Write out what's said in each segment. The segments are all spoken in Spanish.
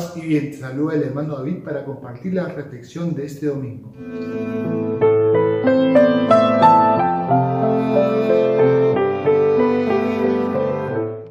Paz y bien, te saluda el hermano David para compartir la reflexión de este domingo.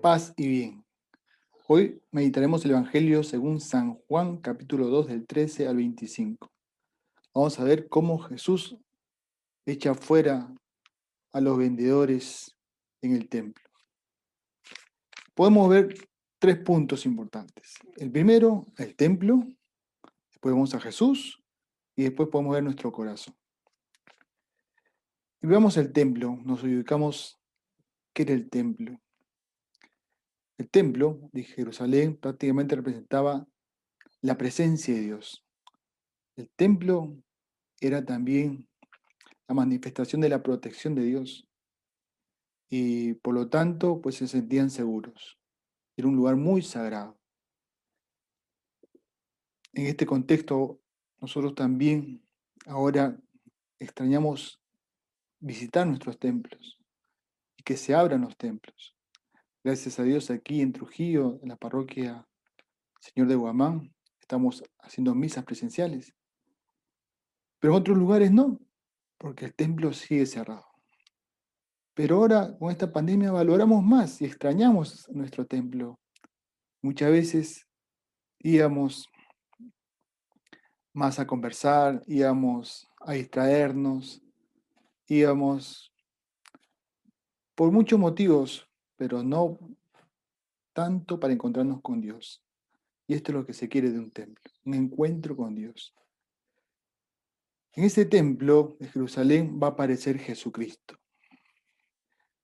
Paz y bien. Hoy meditaremos el Evangelio según San Juan capítulo 2 del 13 al 25. Vamos a ver cómo Jesús echa fuera a los vendedores en el templo. Podemos ver tres puntos importantes. El primero, el templo, después vamos a Jesús y después podemos ver nuestro corazón. Y veamos el templo, nos ubicamos, ¿qué era el templo? El templo de Jerusalén prácticamente representaba la presencia de Dios. El templo era también la manifestación de la protección de Dios y por lo tanto pues se sentían seguros. Era un lugar muy sagrado. En este contexto, nosotros también ahora extrañamos visitar nuestros templos y que se abran los templos. Gracias a Dios aquí en Trujillo, en la parroquia Señor de Guamán, estamos haciendo misas presenciales. Pero en otros lugares no, porque el templo sigue cerrado. Pero ahora con esta pandemia valoramos más y extrañamos nuestro templo. Muchas veces íbamos más a conversar, íbamos a distraernos, íbamos por muchos motivos, pero no tanto para encontrarnos con Dios. Y esto es lo que se quiere de un templo, un encuentro con Dios. En ese templo de Jerusalén va a aparecer Jesucristo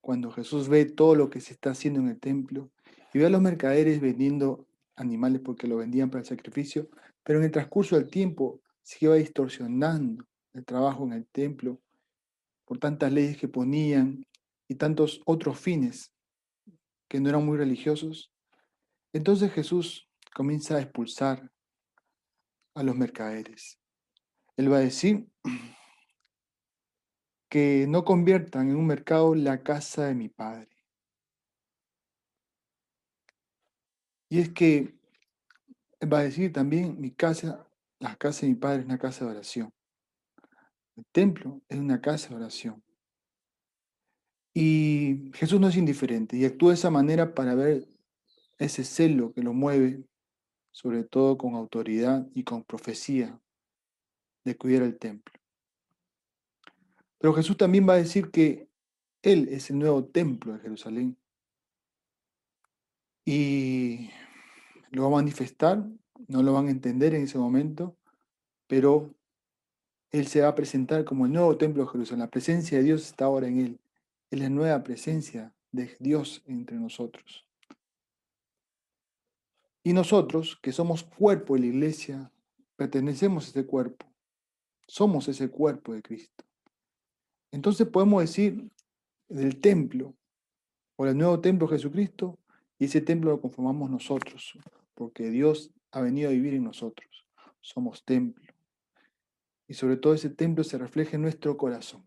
cuando Jesús ve todo lo que se está haciendo en el templo y ve a los mercaderes vendiendo animales porque lo vendían para el sacrificio, pero en el transcurso del tiempo se iba distorsionando el trabajo en el templo por tantas leyes que ponían y tantos otros fines que no eran muy religiosos. Entonces Jesús comienza a expulsar a los mercaderes. Él va a decir, que no conviertan en un mercado la casa de mi Padre. Y es que va a decir también, mi casa, la casa de mi Padre es una casa de oración. El templo es una casa de oración. Y Jesús no es indiferente y actúa de esa manera para ver ese celo que lo mueve, sobre todo con autoridad y con profecía, de cuidar el templo. Pero Jesús también va a decir que Él es el nuevo templo de Jerusalén. Y lo va a manifestar, no lo van a entender en ese momento, pero Él se va a presentar como el nuevo templo de Jerusalén. La presencia de Dios está ahora en Él. Es la nueva presencia de Dios entre nosotros. Y nosotros, que somos cuerpo de la iglesia, pertenecemos a ese cuerpo. Somos ese cuerpo de Cristo. Entonces podemos decir del templo o el nuevo templo de Jesucristo y ese templo lo conformamos nosotros, porque Dios ha venido a vivir en nosotros. Somos templo. Y sobre todo ese templo se refleja en nuestro corazón.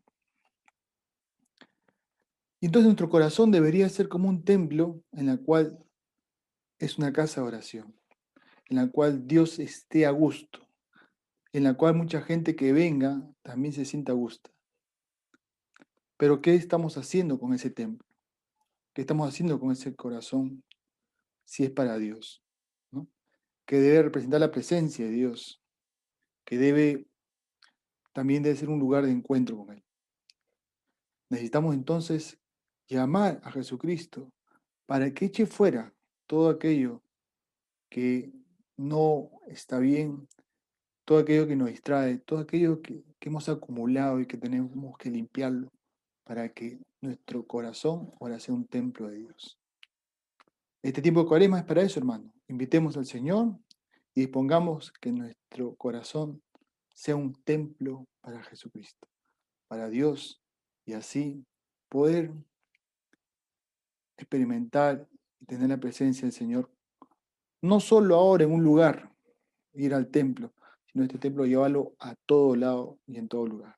Y entonces nuestro corazón debería ser como un templo en la cual es una casa de oración, en la cual Dios esté a gusto, en la cual mucha gente que venga también se sienta a gusto. Pero ¿qué estamos haciendo con ese templo? ¿Qué estamos haciendo con ese corazón si es para Dios? Que debe representar la presencia de Dios, que debe también debe ser un lugar de encuentro con Él. Necesitamos entonces llamar a Jesucristo para que eche fuera todo aquello que no está bien, todo aquello que nos distrae, todo aquello que, que hemos acumulado y que tenemos que limpiarlo para que nuestro corazón ahora sea un templo de Dios. Este tiempo de cuaresma es para eso, hermano. Invitemos al Señor y dispongamos que nuestro corazón sea un templo para Jesucristo, para Dios, y así poder experimentar y tener la presencia del Señor, no solo ahora en un lugar, ir al templo, sino este templo llevarlo a todo lado y en todo lugar.